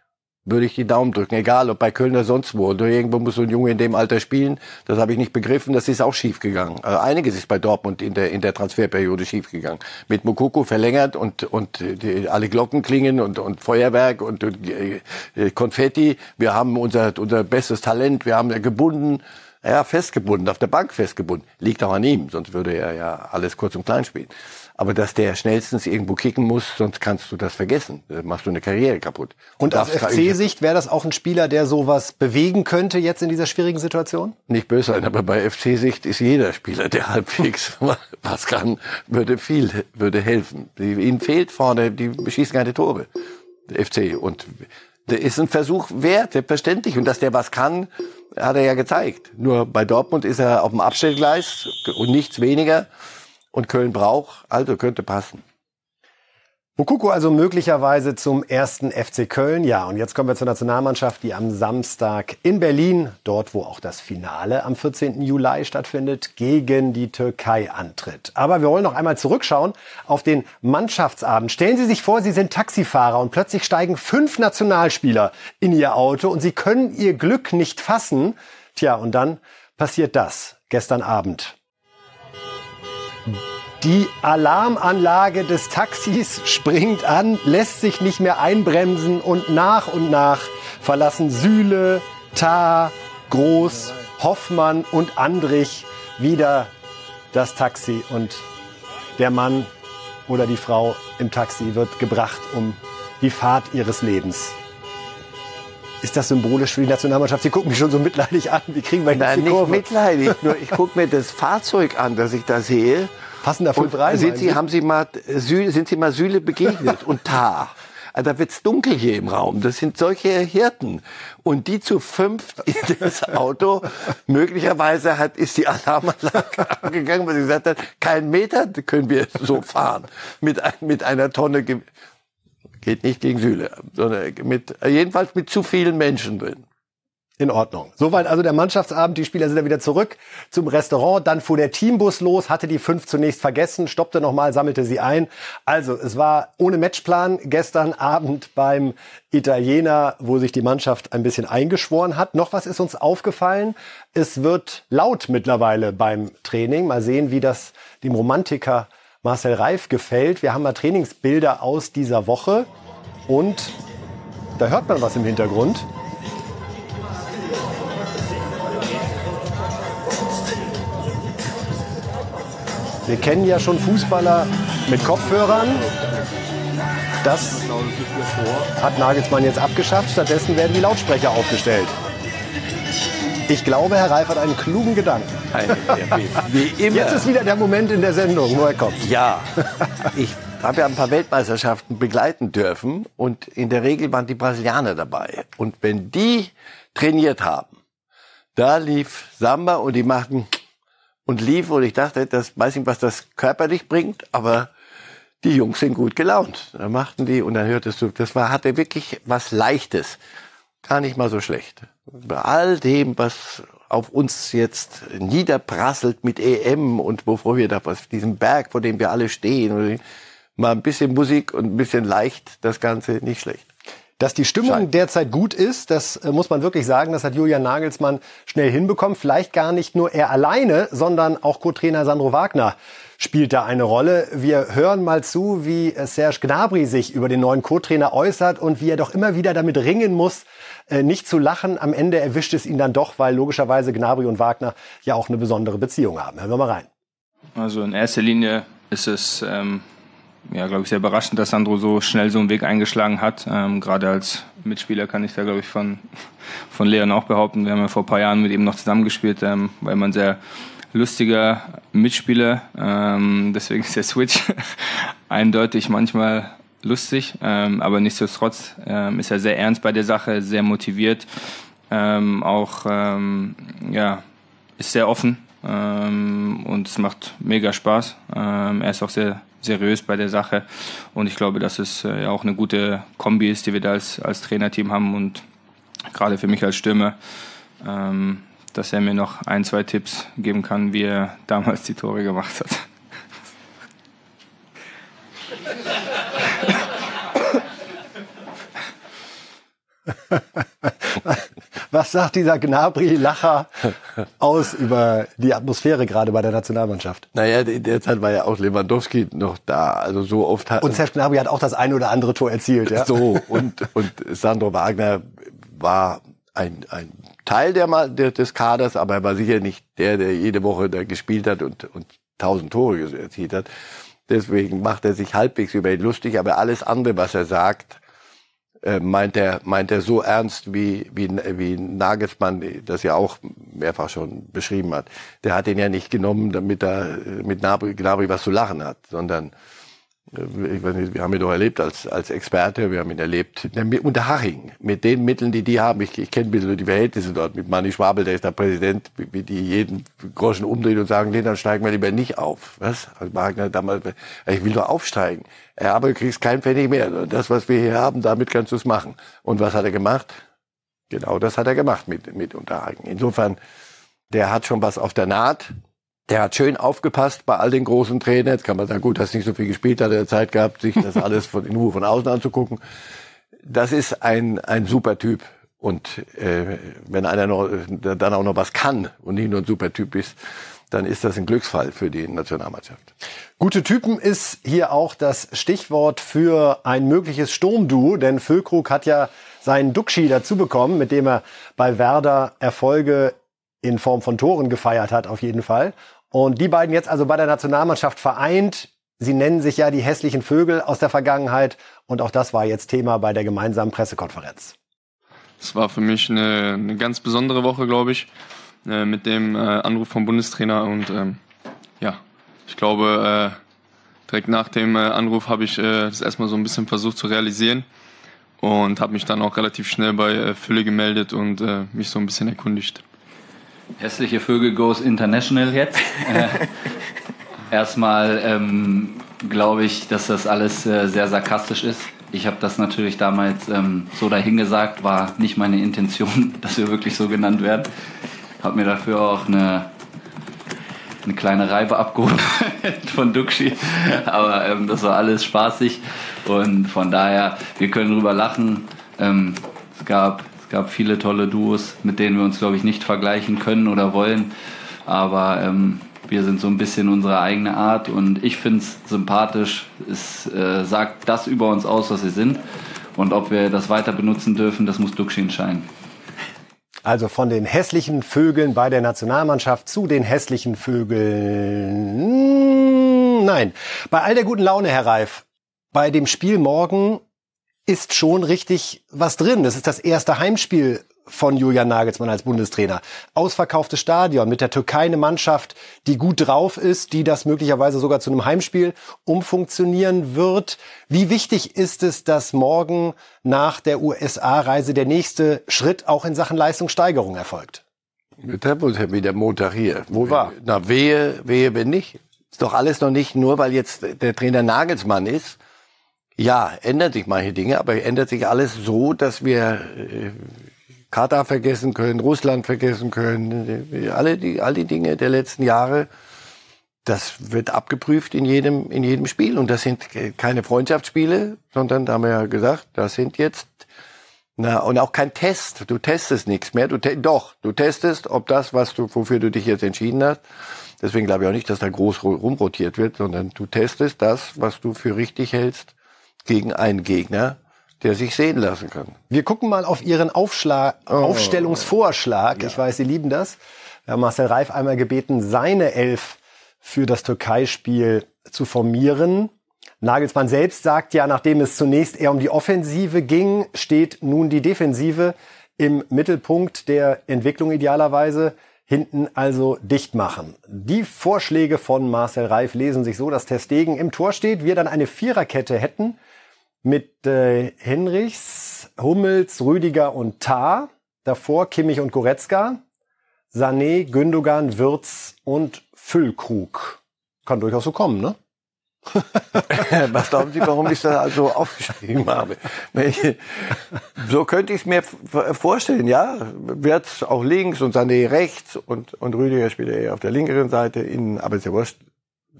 Würde ich die Daumen drücken, egal ob bei Köln oder sonst wo. Und irgendwo muss so ein Junge in dem Alter spielen. Das habe ich nicht begriffen. Das ist auch schief gegangen. Also einiges ist bei Dortmund in der, in der Transferperiode schief gegangen. Mit Mokoko verlängert und, und die, alle Glocken klingen und, und Feuerwerk und, und äh, Konfetti. Wir haben unser, unser bestes Talent. Wir haben gebunden. Ja, festgebunden, auf der Bank festgebunden. Liegt auch an ihm, sonst würde er ja alles kurz und klein spielen. Aber dass der schnellstens irgendwo kicken muss, sonst kannst du das vergessen. Da machst du eine Karriere kaputt. Und aus FC-Sicht wäre das auch ein Spieler, der sowas bewegen könnte jetzt in dieser schwierigen Situation? nicht böse sein, aber bei FC-Sicht ist jeder Spieler, der halbwegs was kann, würde viel, würde helfen. Ihnen fehlt vorne, die schießen keine Tore, FC. Und der ist ein Versuch wert, selbstverständlich. Und dass der was kann, hat er ja gezeigt. Nur bei Dortmund ist er auf dem Abstellgleis und nichts weniger. Und Köln braucht, also könnte passen. Mokoko also möglicherweise zum ersten FC Köln. Ja, und jetzt kommen wir zur Nationalmannschaft, die am Samstag in Berlin, dort wo auch das Finale am 14. Juli stattfindet, gegen die Türkei antritt. Aber wir wollen noch einmal zurückschauen auf den Mannschaftsabend. Stellen Sie sich vor, Sie sind Taxifahrer und plötzlich steigen fünf Nationalspieler in Ihr Auto und Sie können Ihr Glück nicht fassen. Tja, und dann passiert das gestern Abend. Die Alarmanlage des Taxis springt an, lässt sich nicht mehr einbremsen und nach und nach verlassen Süle, Tah, Groß, Hoffmann und Andrich wieder das Taxi und der Mann oder die Frau im Taxi wird gebracht um die Fahrt ihres Lebens. Ist das symbolisch für die Nationalmannschaft? Sie gucken mich schon so mitleidig an. Wie kriegen wir Nein, nicht Kurve? mitleidig. Nur ich gucke mir das Fahrzeug an, das ich da sehe. Passen da fünf Und rein? sind Sie, haben Sie mal sind Sie mal Süle begegnet und Tar? Also Da wird's dunkel hier im Raum. Das sind solche Hirten. Und die zu fünft in das Auto, möglicherweise hat, ist die Alarmanlage angegangen, weil sie gesagt hat, keinen Meter können wir so fahren. Mit, mit einer Tonne, Ge- geht nicht gegen Süle, sondern mit, jedenfalls mit zu vielen Menschen drin. In Ordnung. Soweit also der Mannschaftsabend. Die Spieler sind dann wieder zurück zum Restaurant. Dann fuhr der Teambus los, hatte die fünf zunächst vergessen, stoppte nochmal, sammelte sie ein. Also es war ohne Matchplan gestern Abend beim Italiener, wo sich die Mannschaft ein bisschen eingeschworen hat. Noch was ist uns aufgefallen. Es wird laut mittlerweile beim Training. Mal sehen, wie das dem Romantiker Marcel Reif gefällt. Wir haben mal Trainingsbilder aus dieser Woche und da hört man was im Hintergrund. Wir kennen ja schon Fußballer mit Kopfhörern. Das hat Nagelsmann jetzt abgeschafft. Stattdessen werden die Lautsprecher aufgestellt. Ich glaube, Herr Reif hat einen klugen Gedanken. Wie immer. Jetzt ist wieder der Moment in der Sendung, wo er kommt. Ja, ich habe ja ein paar Weltmeisterschaften begleiten dürfen und in der Regel waren die Brasilianer dabei. Und wenn die trainiert haben, da lief Samba und die machten und lief und ich dachte, das weiß nicht, was das körperlich bringt, aber die Jungs sind gut gelaunt. Da machten die und dann hörtest du, das war hatte wirklich was Leichtes, gar nicht mal so schlecht. Bei all dem, was auf uns jetzt niederprasselt mit EM und wovor wir da was, diesem Berg, vor dem wir alle stehen, mal ein bisschen Musik und ein bisschen leicht, das Ganze nicht schlecht. Dass die Stimmung Schein. derzeit gut ist, das äh, muss man wirklich sagen, das hat Julian Nagelsmann schnell hinbekommen. Vielleicht gar nicht nur er alleine, sondern auch Co-Trainer Sandro Wagner spielt da eine Rolle. Wir hören mal zu, wie äh, Serge Gnabry sich über den neuen Co-Trainer äußert und wie er doch immer wieder damit ringen muss, äh, nicht zu lachen. Am Ende erwischt es ihn dann doch, weil logischerweise Gnabry und Wagner ja auch eine besondere Beziehung haben. Hören wir mal rein. Also in erster Linie ist es, ähm, ja, glaube ich, sehr überraschend, dass Sandro so schnell so einen Weg eingeschlagen hat. Ähm, Gerade als Mitspieler kann ich da, glaube ich, von, von Leon auch behaupten. Wir haben ja vor ein paar Jahren mit ihm noch zusammengespielt, ähm, weil man sehr lustiger Mitspieler. Ähm, deswegen ist der Switch eindeutig manchmal lustig, ähm, aber nichtsdestotrotz ähm, ist er sehr ernst bei der Sache, sehr motiviert, ähm, auch ähm, ja, ist sehr offen ähm, und es macht mega Spaß. Ähm, er ist auch sehr seriös bei der Sache und ich glaube, dass es äh, ja auch eine gute Kombi ist, die wir da als, als Trainerteam haben und gerade für mich als Stürmer, ähm, dass er mir noch ein, zwei Tipps geben kann, wie er damals die Tore gemacht hat. Was sagt dieser Gnabry-Lacher aus über die Atmosphäre gerade bei der Nationalmannschaft? Naja, in der Zeit war ja auch Lewandowski noch da. Also so oft hat Und Serge Gnabry hat auch das eine oder andere Tor erzielt. Ja? so und und Sandro Wagner war ein ein Teil der, der des Kaders, aber er war sicher nicht der, der jede Woche da gespielt hat und und tausend Tore erzielt hat. Deswegen macht er sich halbwegs über ihn lustig, aber alles andere, was er sagt, äh, meint er meint er so ernst wie wie wie Nagelsmann das ja auch mehrfach schon beschrieben hat. Der hat ihn ja nicht genommen, damit er äh, mit Gnabry, was zu lachen hat, sondern ich weiß nicht, wir haben ihn doch erlebt als, als Experte, wir haben ihn erlebt unter Haching, mit den Mitteln, die die haben. Ich, ich kenne ein bisschen die Verhältnisse dort mit Manni Schwabel, der ist da Präsident, wie, wie die jeden Groschen umdrehen und sagen, nee, dann steigen wir lieber nicht auf. Was? Also Wagner damals, ich will doch aufsteigen. Ja, aber du kriegst keinen Pfennig mehr. Das, was wir hier haben, damit kannst du es machen. Und was hat er gemacht? Genau das hat er gemacht mit, mit Unterhagen. Insofern, der hat schon was auf der Naht. Der hat schön aufgepasst bei all den großen Trainern. Jetzt kann man sagen, gut, hast nicht so viel gespielt, hat er Zeit gehabt, sich das alles von, in Ruhe von außen anzugucken. Das ist ein, ein super Typ. Und äh, wenn einer noch, dann auch noch was kann und nicht nur ein super Typ ist, dann ist das ein Glücksfall für die Nationalmannschaft. Gute Typen ist hier auch das Stichwort für ein mögliches Sturmduo, denn Füllkrug hat ja seinen Duxi dazu bekommen, mit dem er bei Werder Erfolge in Form von Toren gefeiert hat, auf jeden Fall. Und die beiden jetzt also bei der Nationalmannschaft vereint. Sie nennen sich ja die hässlichen Vögel aus der Vergangenheit und auch das war jetzt Thema bei der gemeinsamen Pressekonferenz. Es war für mich eine, eine ganz besondere Woche, glaube ich, äh, mit dem äh, Anruf vom Bundestrainer und ähm, ja, ich glaube, äh, direkt nach dem äh, Anruf habe ich äh, das erstmal so ein bisschen versucht zu realisieren und habe mich dann auch relativ schnell bei Fülle gemeldet und mich so ein bisschen erkundigt. Hässliche Vögel goes international jetzt. Äh, erstmal ähm, glaube ich, dass das alles äh, sehr sarkastisch ist. Ich habe das natürlich damals ähm, so dahingesagt, war nicht meine Intention, dass wir wirklich so genannt werden. Habe mir dafür auch eine, eine kleine Reibe abgeholt von Duxi, aber ähm, das war alles spaßig und von daher, wir können drüber lachen. Ähm, es gab gab viele tolle Duos, mit denen wir uns, glaube ich, nicht vergleichen können oder wollen. Aber ähm, wir sind so ein bisschen unsere eigene Art und ich finde es sympathisch. Es äh, sagt das über uns aus, was wir sind. Und ob wir das weiter benutzen dürfen, das muss Duxi entscheiden. Also von den hässlichen Vögeln bei der Nationalmannschaft zu den hässlichen Vögeln. Nein, bei all der guten Laune, Herr Reif, bei dem Spiel morgen ist schon richtig was drin. Das ist das erste Heimspiel von Julian Nagelsmann als Bundestrainer. Ausverkauftes Stadion mit der Türkei eine Mannschaft, die gut drauf ist, die das möglicherweise sogar zu einem Heimspiel umfunktionieren wird. Wie wichtig ist es, dass morgen nach der USA-Reise der nächste Schritt auch in Sachen Leistungssteigerung erfolgt? Da muss ja wieder Montag hier. Wo war? Na, wehe, wehe, wenn nicht. Ist doch alles noch nicht nur, weil jetzt der Trainer Nagelsmann ist ja, ändern sich manche Dinge, aber ändert sich alles so, dass wir äh, Katar vergessen können, Russland vergessen können, äh, alle die, all die Dinge der letzten Jahre. Das wird abgeprüft in jedem, in jedem Spiel. Und das sind keine Freundschaftsspiele, sondern, da haben wir ja gesagt, das sind jetzt, na, und auch kein Test. Du testest nichts mehr. Du te doch, du testest, ob das, was du, wofür du dich jetzt entschieden hast, deswegen glaube ich auch nicht, dass da groß rumrotiert wird, sondern du testest das, was du für richtig hältst, gegen einen Gegner, der sich sehen lassen kann. Wir gucken mal auf Ihren Aufschlag, oh. Aufstellungsvorschlag. Ja. Ich weiß, Sie lieben das. Wir haben Marcel Reif einmal gebeten, seine Elf für das Türkei-Spiel zu formieren. Nagelsmann selbst sagt ja, nachdem es zunächst eher um die Offensive ging, steht nun die Defensive im Mittelpunkt der Entwicklung idealerweise. Hinten also dicht machen. Die Vorschläge von Marcel Reif lesen sich so, dass Testegen im Tor steht, wir dann eine Viererkette hätten mit äh, Henrichs, Hummels, Rüdiger und Tar. Davor Kimmich und Goretzka. Sané, Gündogan, Würz und Füllkrug. Kann durchaus so kommen, ne? Was glauben Sie, warum ich das also aufgeschrieben habe? so könnte ich es mir vorstellen, ja. Wird auch links und Sané rechts und, und Rüdiger spielt eher auf der linkeren Seite, innen, aber ist ja wurscht.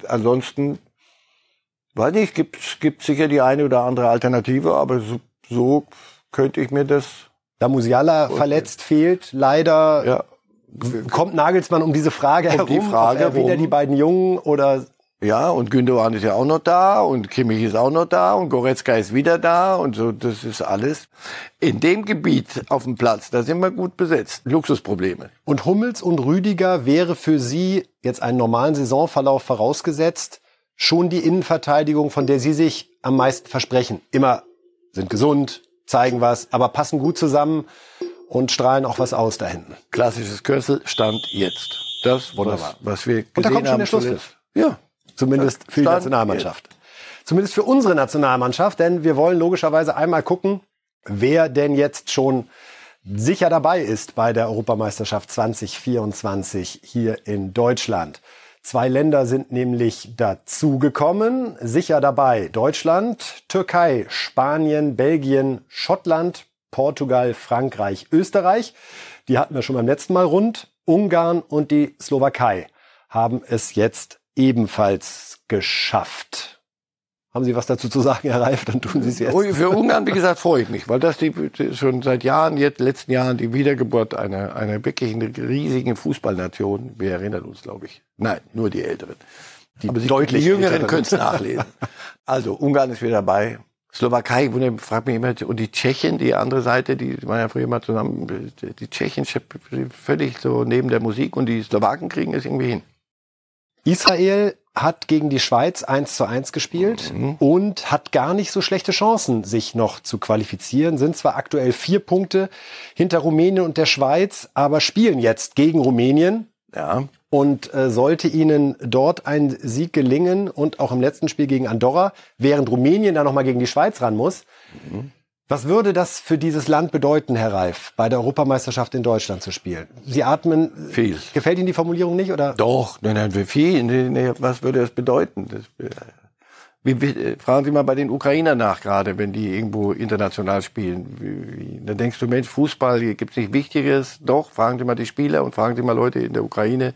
Ansonsten Weiß nicht, gibt gibt sicher die eine oder andere Alternative, aber so, so könnte ich mir das. Da Musiala verletzt fehlt, leider ja. kommt Nagelsmann um diese Frage um herum. Die Frage, weder die beiden Jungen oder ja, und Gündogan ist ja auch noch da und Kimmich ist auch noch da und Goretzka ist wieder da und so, das ist alles. In dem Gebiet auf dem Platz, da sind wir gut besetzt. Luxusprobleme. Und Hummels und Rüdiger wäre für Sie jetzt einen normalen Saisonverlauf vorausgesetzt, schon die Innenverteidigung, von der Sie sich am meisten versprechen. Immer sind gesund, zeigen was, aber passen gut zusammen und strahlen auch was aus da hinten. Klassisches Kürzel stand jetzt. Das, Wunderbar. Was, was wir gesehen und da kommt schon der Schluss. Ja. Zumindest für die Nationalmannschaft. Jetzt. Zumindest für unsere Nationalmannschaft, denn wir wollen logischerweise einmal gucken, wer denn jetzt schon sicher dabei ist bei der Europameisterschaft 2024 hier in Deutschland. Zwei Länder sind nämlich dazugekommen, sicher dabei Deutschland, Türkei, Spanien, Belgien, Schottland, Portugal, Frankreich, Österreich. Die hatten wir schon beim letzten Mal rund. Ungarn und die Slowakei haben es jetzt ebenfalls geschafft. Haben Sie was dazu zu sagen, Herr Reif? Dann tun Sie es jetzt. Für Ungarn, wie gesagt, freue ich mich, weil das die, schon seit Jahren, jetzt letzten Jahren die Wiedergeburt einer, einer wirklich riesigen Fußballnation. Wir erinnern uns, glaube ich. Nein, nur die Älteren. Die, Aber deutlich die Jüngeren können es nachlesen. Also, Ungarn ist wieder dabei. Slowakei, wo fragt mich immer, und die Tschechen, die andere Seite, die waren ja früher mal zusammen, die Tschechen völlig so neben der Musik und die Slowaken kriegen es irgendwie hin. Israel hat gegen die Schweiz 1 zu 1 gespielt mhm. und hat gar nicht so schlechte Chancen, sich noch zu qualifizieren. Sind zwar aktuell vier Punkte hinter Rumänien und der Schweiz, aber spielen jetzt gegen Rumänien. Ja. Und äh, sollte ihnen dort ein Sieg gelingen und auch im letzten Spiel gegen Andorra, während Rumänien dann nochmal gegen die Schweiz ran muss, mhm. Was würde das für dieses Land bedeuten, Herr Reif, bei der Europameisterschaft in Deutschland zu spielen? Sie atmen. Viel. Gefällt Ihnen die Formulierung nicht, oder? Doch, nein, nein, viel. Nee, nee, was würde das bedeuten? Das, wie, wie, fragen Sie mal bei den Ukrainern nach, gerade wenn die irgendwo international spielen. Wie, da denkst du, Mensch, Fußball, gibt es nicht Wichtigeres? Doch, fragen Sie mal die Spieler und fragen Sie mal Leute in der Ukraine,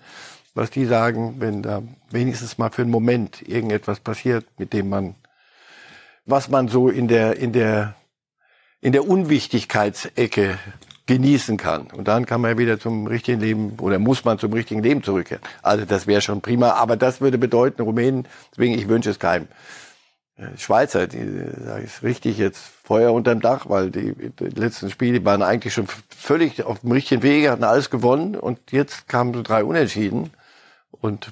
was die sagen, wenn da wenigstens mal für einen Moment irgendetwas passiert, mit dem man, was man so in der, in der in der Unwichtigkeitsecke genießen kann. Und dann kann man wieder zum richtigen Leben oder muss man zum richtigen Leben zurückkehren. Also das wäre schon prima. Aber das würde bedeuten, Rumänen, deswegen ich wünsche es keinem. Äh, Schweizer, die sage ich richtig jetzt Feuer unterm Dach, weil die, die, letzten Spiele waren eigentlich schon völlig auf dem richtigen Wege, hatten alles gewonnen und jetzt kamen so drei Unentschieden und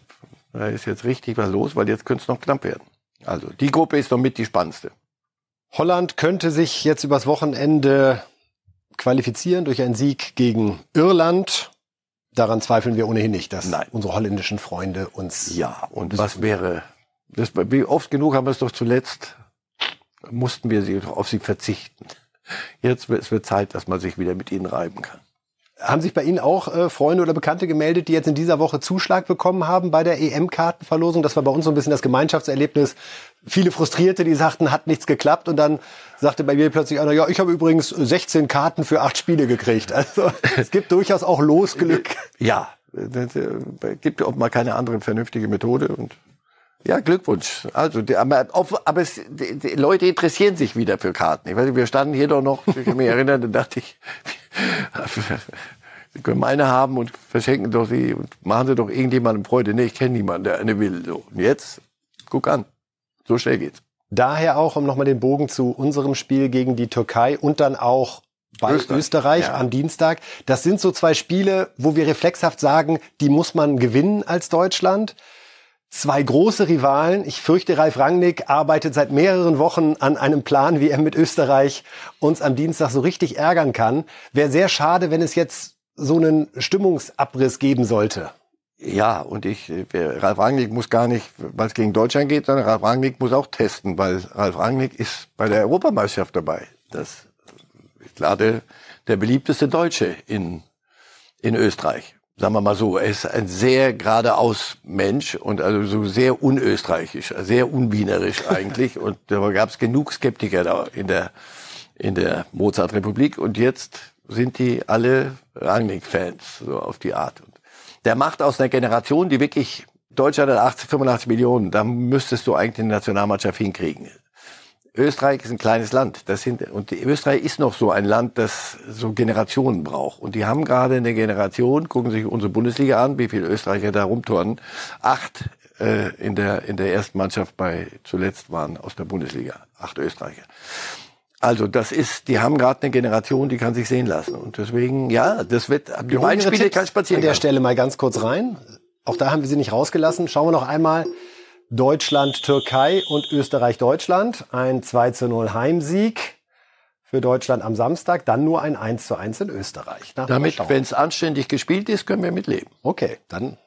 da ist jetzt richtig was los, weil jetzt könnte es noch knapp werden. Also die Gruppe ist noch mit die spannendste. Holland könnte sich jetzt übers Wochenende qualifizieren durch einen Sieg gegen Irland. Daran zweifeln wir ohnehin nicht, dass Nein. unsere holländischen Freunde uns. Ja, und was wäre, das, wie oft genug haben wir es doch zuletzt, mussten wir sie, auf sie verzichten. Jetzt es wird Zeit, dass man sich wieder mit ihnen reiben kann. Haben sich bei Ihnen auch äh, Freunde oder Bekannte gemeldet, die jetzt in dieser Woche Zuschlag bekommen haben bei der EM-Kartenverlosung? Das war bei uns so ein bisschen das Gemeinschaftserlebnis. Viele Frustrierte, die sagten, hat nichts geklappt. Und dann sagte bei mir plötzlich einer, ja, ich habe übrigens 16 Karten für acht Spiele gekriegt. Also es gibt durchaus auch Losglück. Ja, es äh, gibt auch mal keine andere vernünftige Methode. Und ja, Glückwunsch. Also, aber, aber es, die, die Leute interessieren sich wieder für Karten. Ich weiß nicht, wir standen hier doch noch, ich kann mich erinnern, da dachte ich, Sie können meine haben und verschenken doch sie und machen Sie doch irgendjemandem Freude. Nee, ich kenne niemanden, der eine will. So. Und jetzt, guck an. So schnell geht's. Daher auch, um nochmal den Bogen zu unserem Spiel gegen die Türkei und dann auch bei Österreich, Österreich ja. am Dienstag. Das sind so zwei Spiele, wo wir reflexhaft sagen, die muss man gewinnen als Deutschland. Zwei große Rivalen. Ich fürchte, Ralf Rangnick arbeitet seit mehreren Wochen an einem Plan, wie er mit Österreich uns am Dienstag so richtig ärgern kann. Wäre sehr schade, wenn es jetzt so einen Stimmungsabriss geben sollte. Ja, und ich, Ralf Rangnick muss gar nicht, weil es gegen Deutschland geht, sondern Ralf Rangnick muss auch testen, weil Ralf Rangnick ist bei der Europameisterschaft dabei. Das ist klar der, der beliebteste Deutsche in, in Österreich sagen wir mal so, er ist ein sehr geradeaus Mensch und also so sehr unösterreichisch, sehr unwienerisch eigentlich. und da gab es genug Skeptiker da in der, in der Mozart-Republik. Und jetzt sind die alle Rangnick-Fans, so auf die Art. Der macht aus einer Generation, die wirklich Deutschland hat 80, 85 Millionen, da müsstest du eigentlich eine Nationalmannschaft hinkriegen. Österreich ist ein kleines Land. Das sind, und Österreich ist noch so ein Land, das so Generationen braucht. Und die haben gerade eine Generation, gucken sich unsere Bundesliga an, wie viele Österreicher da rumturnen. Acht äh, in, der, in der ersten Mannschaft bei zuletzt waren aus der Bundesliga. Acht Österreicher. Also das ist, die haben gerade eine Generation, die kann sich sehen lassen. Und deswegen, ja, das wird, die beiden Spiele kann spazieren. An der Stelle mal ganz kurz rein. Auch da haben wir sie nicht rausgelassen. Schauen wir noch einmal Deutschland, Türkei und Österreich, Deutschland. Ein 2 zu 0 Heimsieg für Deutschland am Samstag, dann nur ein 1 zu 1 in Österreich. Damit, wenn es anständig gespielt ist, können wir mitleben. Okay, dann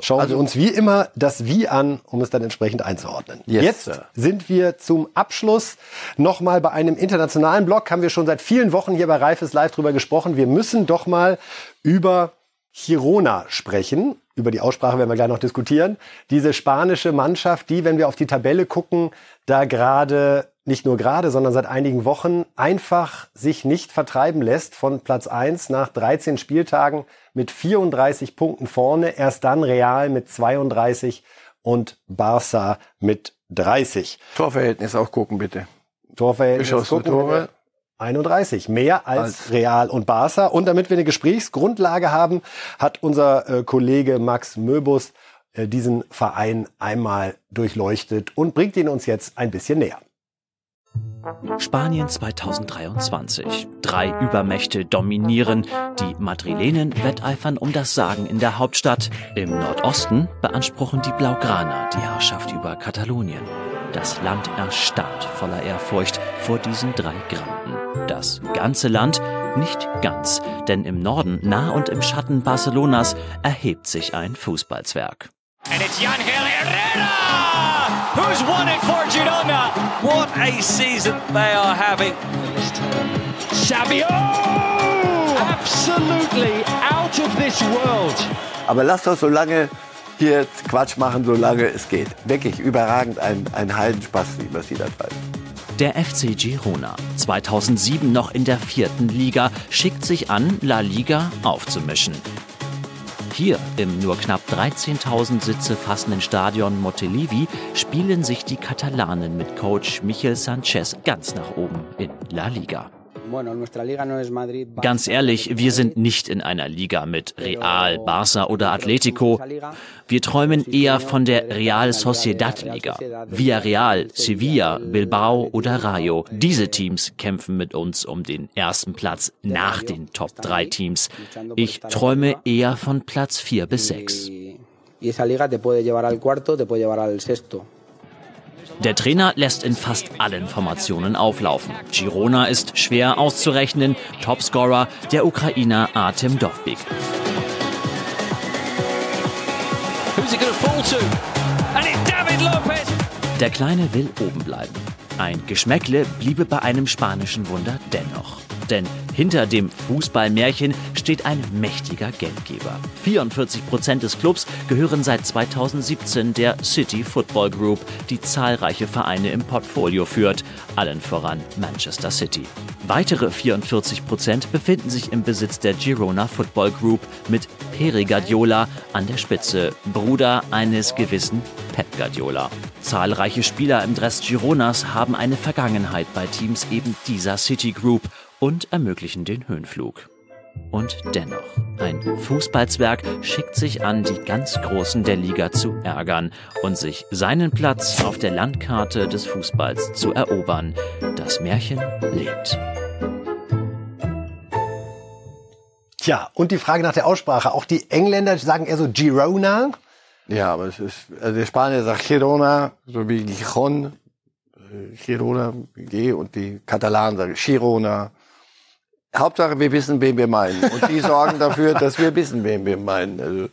schauen also, wir uns wie immer das Wie an, um es dann entsprechend einzuordnen. Yes, Jetzt sir. sind wir zum Abschluss nochmal bei einem internationalen Blog. Haben wir schon seit vielen Wochen hier bei Reifes Live drüber gesprochen. Wir müssen doch mal über Girona sprechen. Über die Aussprache werden wir gleich noch diskutieren. Diese spanische Mannschaft, die, wenn wir auf die Tabelle gucken, da gerade, nicht nur gerade, sondern seit einigen Wochen einfach sich nicht vertreiben lässt von Platz 1 nach 13 Spieltagen mit 34 Punkten vorne. Erst dann Real mit 32 und Barca mit 30. Torverhältnis auch gucken, bitte. Torverhältnis gucken. Tore. 31, mehr als, als, Real und Barca. Und damit wir eine Gesprächsgrundlage haben, hat unser äh, Kollege Max Möbus äh, diesen Verein einmal durchleuchtet und bringt ihn uns jetzt ein bisschen näher. Spanien 2023. Drei Übermächte dominieren. Die Madrilenen wetteifern um das Sagen in der Hauptstadt. Im Nordosten beanspruchen die Blaugrana die Herrschaft über Katalonien. Das Land erstarrt voller Ehrfurcht vor diesen drei Granden. Das ganze Land nicht ganz, denn im Norden, nah und im Schatten Barcelonas, erhebt sich ein Fußballzwerg. And it's Jan Herrera, who's won it for Girona. What a season they are having. Xavi, oh! Absolutely out of this world. Aber lasst uns so lange hier Quatsch machen, solange es geht. Wirklich überragend, ein, ein Heidenspaß, was sie da treiben. Der FC Girona, 2007 noch in der vierten Liga, schickt sich an, La Liga aufzumischen. Hier im nur knapp 13.000 Sitze fassenden Stadion Montelivi spielen sich die Katalanen mit Coach Michel Sanchez ganz nach oben in La Liga. Ganz ehrlich, wir sind nicht in einer Liga mit Real, Barça oder Atletico. Wir träumen eher von der Real Sociedad Liga. Villarreal, Sevilla, Bilbao oder Rayo. Diese Teams kämpfen mit uns um den ersten Platz nach den Top 3 Teams. Ich träume eher von Platz 4 bis 6. Der Trainer lässt in fast allen Formationen auflaufen. Girona ist schwer auszurechnen. Topscorer der Ukrainer Artem Dovbik. Der Kleine will oben bleiben. Ein Geschmäckle bliebe bei einem spanischen Wunder dennoch. Denn hinter dem Fußballmärchen steht ein mächtiger Geldgeber. 44 Prozent des Clubs gehören seit 2017 der City Football Group, die zahlreiche Vereine im Portfolio führt, allen voran Manchester City. Weitere 44 Prozent befinden sich im Besitz der Girona Football Group mit Peri Guardiola an der Spitze, Bruder eines gewissen Pep Guardiola. Zahlreiche Spieler im Dress Gironas haben eine Vergangenheit bei Teams eben dieser City Group und ermöglichen den Höhenflug. Und dennoch, ein Fußballzwerg schickt sich an, die ganz Großen der Liga zu ärgern und sich seinen Platz auf der Landkarte des Fußballs zu erobern. Das Märchen lebt. Tja, und die Frage nach der Aussprache. Auch die Engländer sagen eher so Girona. Ja, aber es ist, also der Spanier sagt Girona, so wie Gijon, äh, Girona, G, und die Katalanen sagen Girona. Hauptsache, wir wissen, wen wir meinen. Und die sorgen dafür, dass wir wissen, wen wir meinen. Also,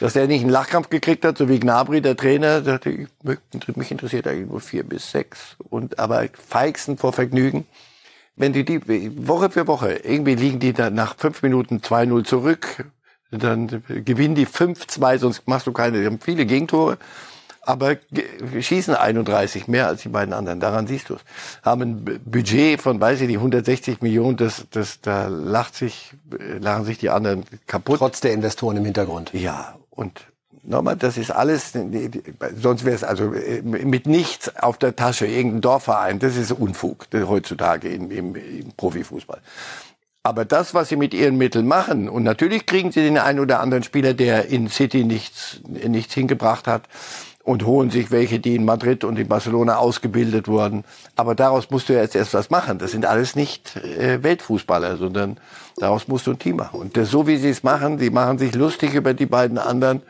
dass er nicht einen Lachkampf gekriegt hat, so wie Gnabry, der Trainer, dachte ich, mich interessiert eigentlich nur vier bis sechs. Und aber feigsten vor Vergnügen. Wenn die, die Woche für Woche, irgendwie liegen die dann nach fünf Minuten 2-0 zurück, dann gewinnen die 5-2, sonst machst du keine, die haben viele Gegentore aber schießen 31 mehr als die beiden anderen. Daran siehst du es. Haben ein Budget von, weiß ich nicht, 160 Millionen. Das, das, da lacht sich, lachen sich die anderen kaputt. Trotz der Investoren im Hintergrund. Ja, und nochmal, das ist alles, sonst wäre es also äh, mit nichts auf der Tasche, irgendein Dorfverein, das ist Unfug heutzutage im, im, im Profifußball. Aber das, was sie mit ihren Mitteln machen, und natürlich kriegen sie den einen oder anderen Spieler, der in City nichts, nichts hingebracht hat, und holen sich welche, die in Madrid und in Barcelona ausgebildet wurden. Aber daraus musst du ja jetzt erst was machen. Das sind alles nicht äh, Weltfußballer, sondern daraus musst du ein Team machen. Und das, so wie sie es machen, sie machen sich lustig über die beiden anderen.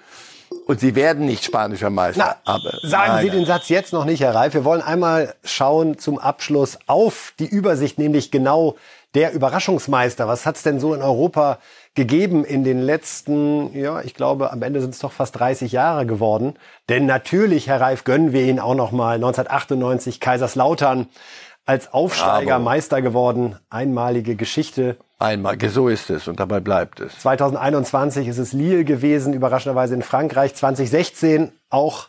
Und sie werden nicht spanischer Meister. Na, aber sagen nein, Sie den Satz jetzt noch nicht, Herr Reif. Wir wollen einmal schauen zum Abschluss auf die Übersicht, nämlich genau der Überraschungsmeister. Was hat's denn so in Europa gegeben in den letzten, ja, ich glaube, am Ende sind es doch fast 30 Jahre geworden. Denn natürlich, Herr Reif, gönnen wir ihn auch noch mal 1998 Kaiserslautern als Aufsteiger. Meister geworden. Einmalige Geschichte. Einmal, so ist es und dabei bleibt es. 2021 ist es Lille gewesen, überraschenderweise in Frankreich. 2016 auch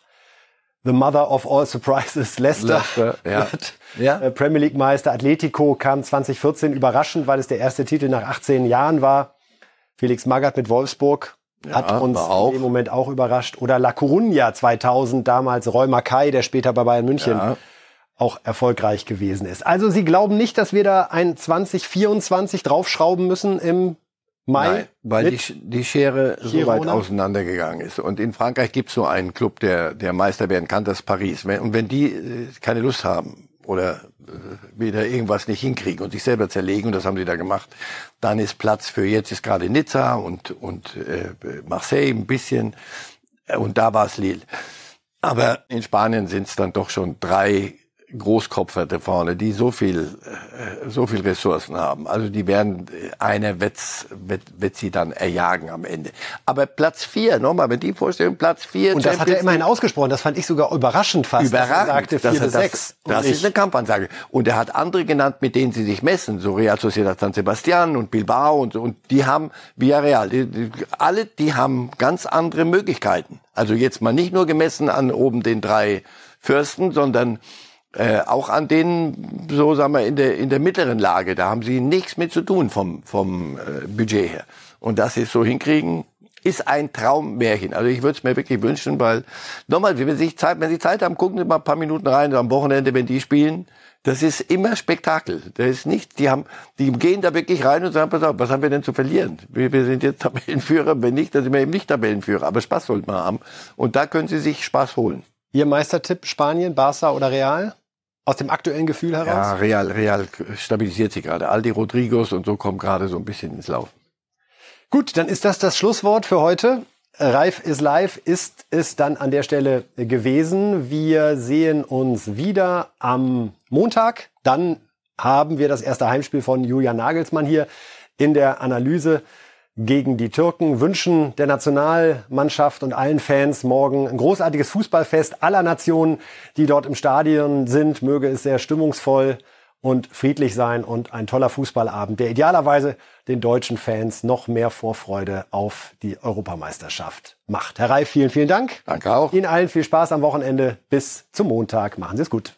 The Mother of All Surprises, Leicester, Leicester ja. ja. Äh, Premier League Meister. Atletico kam 2014 überraschend, weil es der erste Titel nach 18 Jahren war. Felix Magath mit Wolfsburg ja, hat uns im Moment auch überrascht. Oder La Coruña 2000, damals Roy Mackay, der später bei Bayern München ja. auch erfolgreich gewesen ist. Also Sie glauben nicht, dass wir da ein 2024 draufschrauben müssen im Mai? Nein, weil die, die Schere so weit auseinandergegangen ist. Und in Frankreich gibt es nur einen Club, der, der Meister werden kann, das ist Paris. Und wenn die äh, keine Lust haben oder äh, wieder irgendwas nicht hinkriegen und sich selber zerlegen. Und das haben sie da gemacht. Dann ist Platz für jetzt ist gerade Nizza und, und äh, Marseille ein bisschen. Und da war es Lille. Aber in Spanien sind es dann doch schon drei Großkopfer da vorne, die so viel, äh, so viel Ressourcen haben. Also die werden, äh, einer wird, wird, wird sie dann erjagen am Ende. Aber Platz vier, nochmal, wenn die Vorstellung, Platz vier. Und das hat er immerhin ausgesprochen. Das fand ich sogar überraschend fast. Überraschend. Er sagte vier bis das, sechs. Das, ist eine Kampfansage. Und er hat andere genannt, mit denen sie sich messen. So Real Sociedad San Sebastian und Bilbao und so. Und die haben, Villarreal, die, die, alle, die haben ganz andere Möglichkeiten. Also jetzt mal nicht nur gemessen an oben den drei Fürsten, sondern äh, auch an denen, so sagen wir, in der, in der mittleren Lage, da haben sie nichts mit zu tun vom, vom äh, Budget her. Und sie es so hinkriegen, ist ein Traummärchen. Also ich würde es mir wirklich wünschen, weil nochmal, wenn Sie Zeit, wenn Sie Zeit haben, gucken Sie mal ein paar Minuten rein am Wochenende, wenn die spielen. Das ist immer Spektakel. Das ist nicht, die haben, die gehen da wirklich rein und sagen, pass auf, was haben wir denn zu verlieren? Wir, wir sind jetzt Tabellenführer, wenn nicht, dann sind wir eben nicht Tabellenführer. Aber Spaß sollten wir haben. Und da können Sie sich Spaß holen. Ihr Meistertipp Spanien, Barca oder Real? Aus dem aktuellen Gefühl heraus? Ja, Real, Real stabilisiert sich gerade. Aldi Rodrigos und so kommen gerade so ein bisschen ins Laufen. Gut, dann ist das das Schlusswort für heute. Reif is live ist es dann an der Stelle gewesen. Wir sehen uns wieder am Montag. Dann haben wir das erste Heimspiel von Julian Nagelsmann hier in der Analyse gegen die Türken, wünschen der Nationalmannschaft und allen Fans morgen ein großartiges Fußballfest aller Nationen, die dort im Stadion sind. Möge es sehr stimmungsvoll und friedlich sein und ein toller Fußballabend, der idealerweise den deutschen Fans noch mehr Vorfreude auf die Europameisterschaft macht. Herr Reif, vielen, vielen Dank. Danke auch. Ihnen allen viel Spaß am Wochenende. Bis zum Montag. Machen Sie es gut.